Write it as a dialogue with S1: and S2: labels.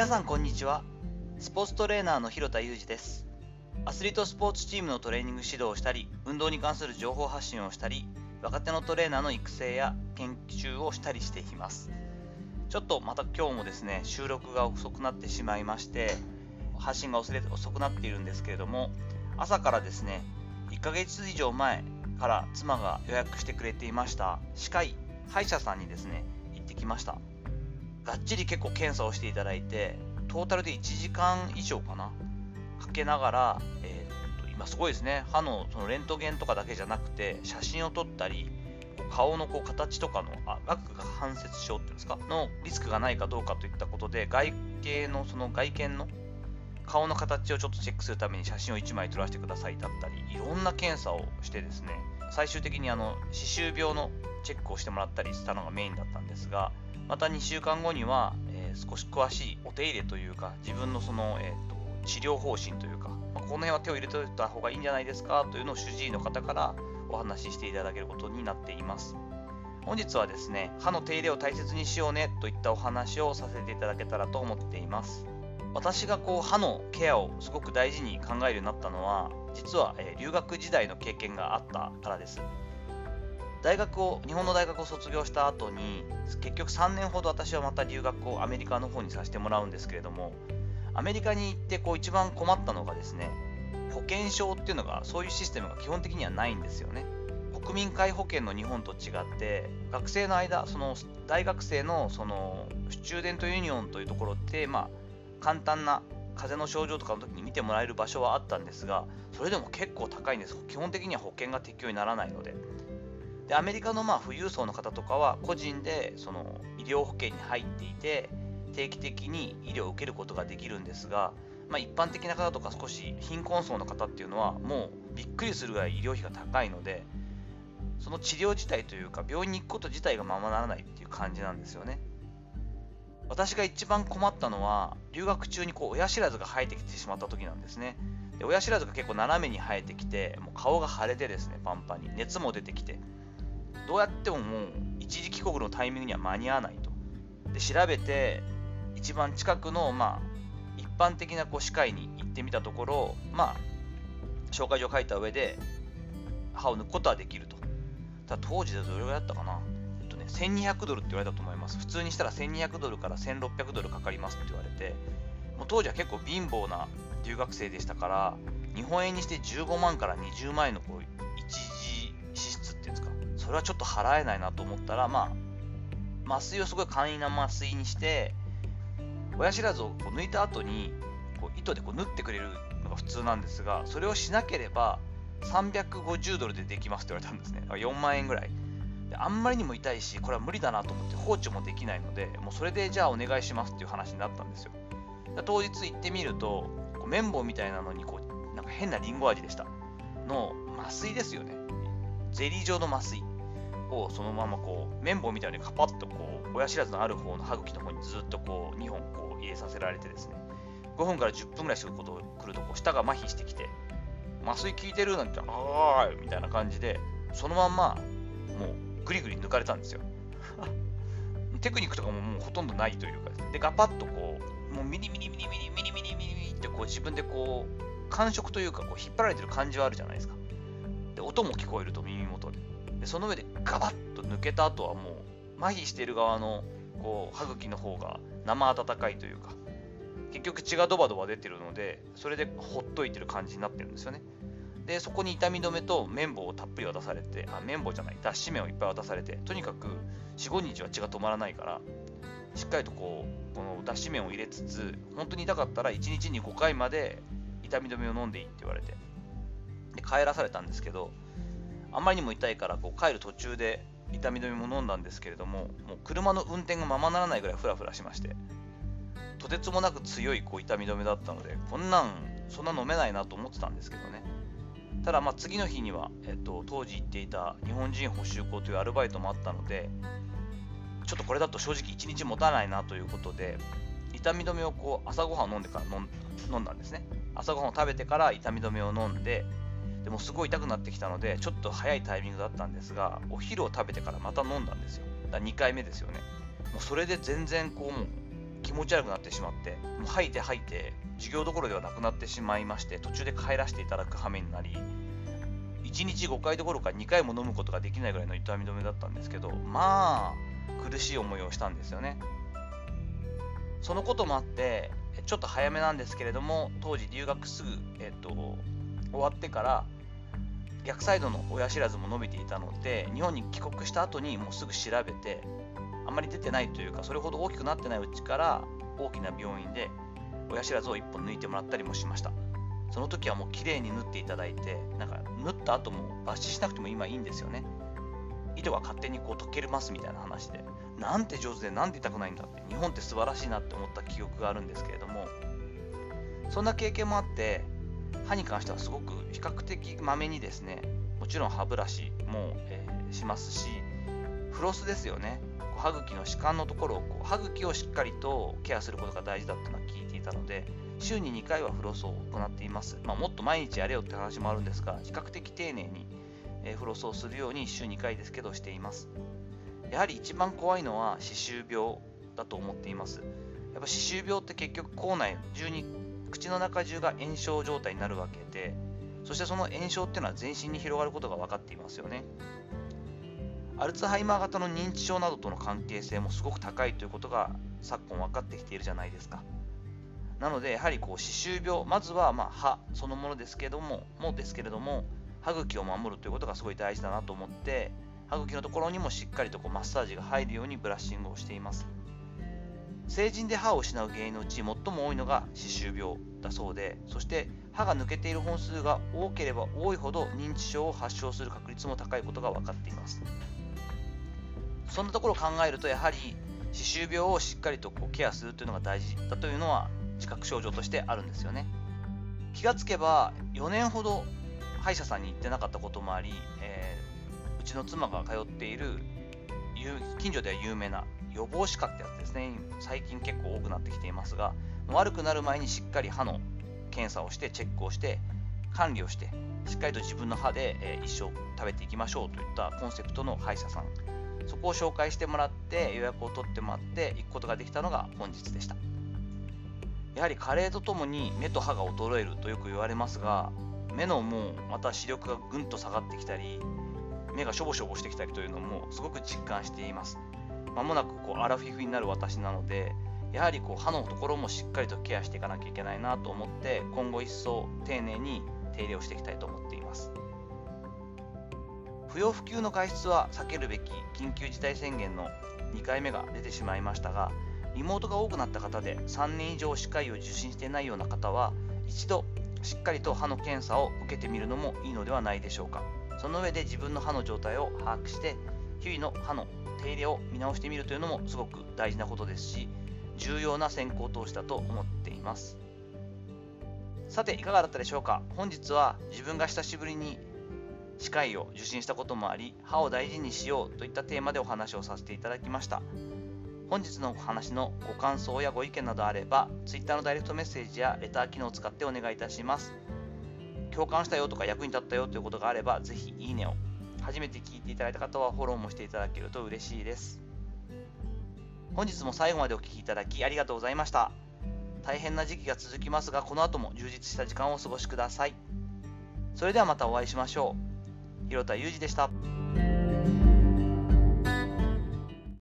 S1: 皆さんこんにちは。スポーツトレーナーの広田裕二です。アスリートスポーツチームのトレーニング指導をしたり運動に関する情報発信をしたり若手のトレーナーの育成や研究をしたりしています。ちょっとまた今日もですね収録が遅くなってしまいまして発信が遅れ遅くなっているんですけれども朝からですね1ヶ月以上前から妻が予約してくれていました。歯科医歯医者さんにですね行ってきました。がっちり結構検査をしていただいてトータルで1時間以上かなかけながら、えー、っと今すごいですね。歯のそのレントゲンとかだけじゃなくて写真を撮ったり顔のこう形とかのあ顎が関節症っていうんですかのリスクがないかどうかといったことで外形のその外見の顔の形をちょっとチェックするために写真を1枚撮らせてくださいだったりいろんな検査をしてですね最終的にあの歯周病のチェックをしてもらったりしたのがメインだったんですがまた2週間後には、えー、少し詳しいお手入れというか自分のその、えーと、治療方針というか、まあ、この辺は手を入れておいた方がいいんじゃないですかというのを主治医の方からお話ししていただけることになっています。本日はですね歯の手入れを大切にしようねといったお話をさせていただけたらと思っています。私がこう歯のケアをすごく大事に考えるようになったのは実は、え、留学時代の経験があったからです。大学を日本の大学を卒業した後に結局3年ほど私はまた留学をアメリカの方にさせてもらうんですけれどもアメリカに行ってこう一番困ったのがですね保険証っていうのがそういうシステムが基本的にはないんですよね。国民皆保険の日本と違って学生の間その大学生のその student union というところってまあ簡単な風邪の症状とかの時に見てもらえる場所はあったんですがそれでも結構高いんです。基本的には保険が適用にならないので。でアメリカのまあ富裕層の方とかは個人でその医療保険に入っていて定期的に医療を受けることができるんですが、まあ、一般的な方とか少し貧困層の方っていうのはもうびっくりするぐらい医療費が高いのでその治療自体というか病院に行くこと自体がままならないっていう感じなんですよね。私が一番困ったのは留学中にこう親知らずが生えてきてしまった時なんですねで親知らずが結構斜めに生えてきてもう顔が腫れてですねパンパンに熱も出てきてどうやってももう一時帰国のタイミングには間に合わないと。で調べて一番近くの、まあ、一般的なこう歯科医に行ってみたところ、まあ、紹介状を書いた上で歯を抜くことはできると。ただ当時でどれぐらいだったかな、1200ドルって言われたと思います。普通にしたら1200ドルから1600ドルかかりますって言われて、もう当時は結構貧乏な留学生でしたから、日本円にして15万から20万円のこう一時支出っていうんですか、それはちょっと払えないなと思ったら、まあ、麻酔をすごい簡易な麻酔にして、親知らずをこう抜いた後にこう糸でこう縫ってくれるのが普通なんですが、それをしなければ350ドルでできますって言われたんですね。4万円ぐらい。であんまりにも痛いし、これは無理だなと思って放置もできないので、もうそれでじゃあお願いしますっていう話になったんですよ。当日行ってみると、こう綿棒みたいなのにこうなんか変なリンゴ味でした。の麻酔ですよね。ゼリー状の麻酔。をそのままこう綿棒みたいにカパッとこう親知らずのある方の歯茎の方にずっとこう2本こう入れさせられてですね5分から10分ぐらいすること来るとこう舌が麻痺してきて麻酔効いてるなんてあーいみたいな感じでそのまんまもうグリグリ抜かれたんですよ。テクニックとかももうほとんどないというかで、ガパッとこう、もうミニミニミニミニミニミニミニってこう自分でこう、感触というかこう引っ張られてる感じはあるじゃないですか。で、音も聞こえると耳元で。で、その上でガバッと抜けた後はもう、麻痺してる側のこう歯茎の方が生温かいというか、結局血がドバドバ出てるので、それでほっといてる感じになってるんですよね。でそこに痛み止めと綿棒をたっぷり渡されてあ綿棒じゃない脱脂綿をいっぱい渡されてとにかく45日は血が止まらないからしっかりとこうこの脱脂綿を入れつつ本当に痛かったら1日に5回まで痛み止めを飲んでいいって言われてで帰らされたんですけどあまりにも痛いからこう帰る途中で痛み止めも飲んだんですけれどももう車の運転がままならないぐらいフラフラしましてとてつもなく強いこう痛み止めだったのでこんなんそんな飲めないなと思ってたんですけどね。ただまあ次の日には、えっと、当時行っていた日本人補修校というアルバイトもあったのでちょっとこれだと正直1日持たないなということで痛み止めをこう朝ごはんを飲んでから飲んだんですね。朝ごはんを食べてから痛み止めを飲んででもすごい痛くなってきたのでちょっと早いタイミングだったんですがお昼を食べてからまた飲んだんですよ。だ2回目ですよね。もうそれで全然こうもう気持ち悪くなってしまってもう吐いて吐いて授業どころではなくなってしまいまして途中で帰らせていただく羽目になり1日5回どころか2回も飲むことができないぐらいの痛み止めだったんですけどまあ苦しい思いをしたんですよね。そのこともあってちょっと早めなんですけれども当時留学すぐ、えっと、終わってから逆サイドの親知らずも伸びていたので日本に帰国した後にもうすぐ調べてあまり出てないというかそれほど大きくなってないうちから大きな病院で親知らずを1本抜いてもらったりもしました。その時はもう綺麗に縫っていただいてなんか縫った後も抜歯しなくても今いいんですよね。糸が勝手にこう溶けるますみたいな話で。なんて上手でなんで痛くないんだって日本って素晴らしいなって思った記憶があるんですけれども。そんな経験もあって歯に関してはすごく比較的まめにですねもちろん歯ブラシも、えー、しますしフロスですよね。歯茎の歯間のところをこう歯茎をしっかりとケアすることが大事だってのは聞いていたので週に2回はフロスを行っています、まあ、もっと毎日やれよって話もあるんですが比較的丁寧に、え、フロスをするように週2回ですけどしています。やはり一番怖いのは歯周病だと思っています。やっぱ歯周病って結局口内中に口の中中が炎症状態になるわけでそしてその炎症っていうのは全身に広がることが分かっていますよね。アルツハイマー型の認知症などとの関係性もすごく高いということが昨今分かってきているじゃないですか。なのでやはりこう歯周病まずはま歯そのものですけどももですけれども歯茎を守るということがすごい大事だなと思って歯茎のところにもしっかりとこうマッサージが入るようにブラッシングをしています。成人で歯を失う原因のうち最も多いのが歯周病だそうでそして歯が抜けている本数が多ければ多いほど認知症を発症する確率も高いことが分かっています。そんなところを考えるとやはり歯周病をしっかりとこうケアするというのが大事だというのは自覚症状としてあるんですよね。気がつけば4年ほど歯医者さんに行ってなかったこともあり、えー、うちの妻が通っている近所では有名な予防歯科ってやつですね。最近結構多くなってきていますが悪くなる前にしっかり歯の検査をしてチェックをして管理をしてしっかりと自分の歯で、え一生食べていきましょうといったコンセプトの歯医者さんそこを紹介してもらって予約を取ってもらって行くことができたのが本日でした。やはり加齢とともに目と歯が衰えるとよく言われますが目のもうまた視力がぐんと下がってきたり目がしょぼしょぼしてきたりというのもすごく実感しています。まもなくこうアラフィフになる私なのでやはりこう歯のところもしっかりとケアしていかなきゃいけないなと思って今後一層丁寧に手入れをしていきたいと思っています不要不急の外出は避けるべき緊急事態宣言の2回目が出てしまいましたがリモートが多くなった方で3年以上歯科医を受診していないような方は一度しっかりと歯の検査を受けてみるのもいいのではないでしょうか。その上で自分の歯の状態を把握して日々の歯の手入れを見直してみるというのもすごく大事なことですし重要な先行投資だと思っています。さていかがだったでしょうか。本日は自分が久しぶりに歯科医を受診したこともあり歯を大事にしようといったテーマでお話をさせていただきました。本日のお話のご感想やご意見などあれば Twitter のダイレクトメッセージやレター機能を使ってお願いいたします。共感したよとか役に立ったよということがあればぜひいいねを初めて聞いていただいた方はフォローもしていただけると嬉しいです。本日も最後までお聴きいただきありがとうございました。大変な時期が続きますがこの後も充実した時間をお過ごしください。それではまたお会いしましょう。広田裕二でした。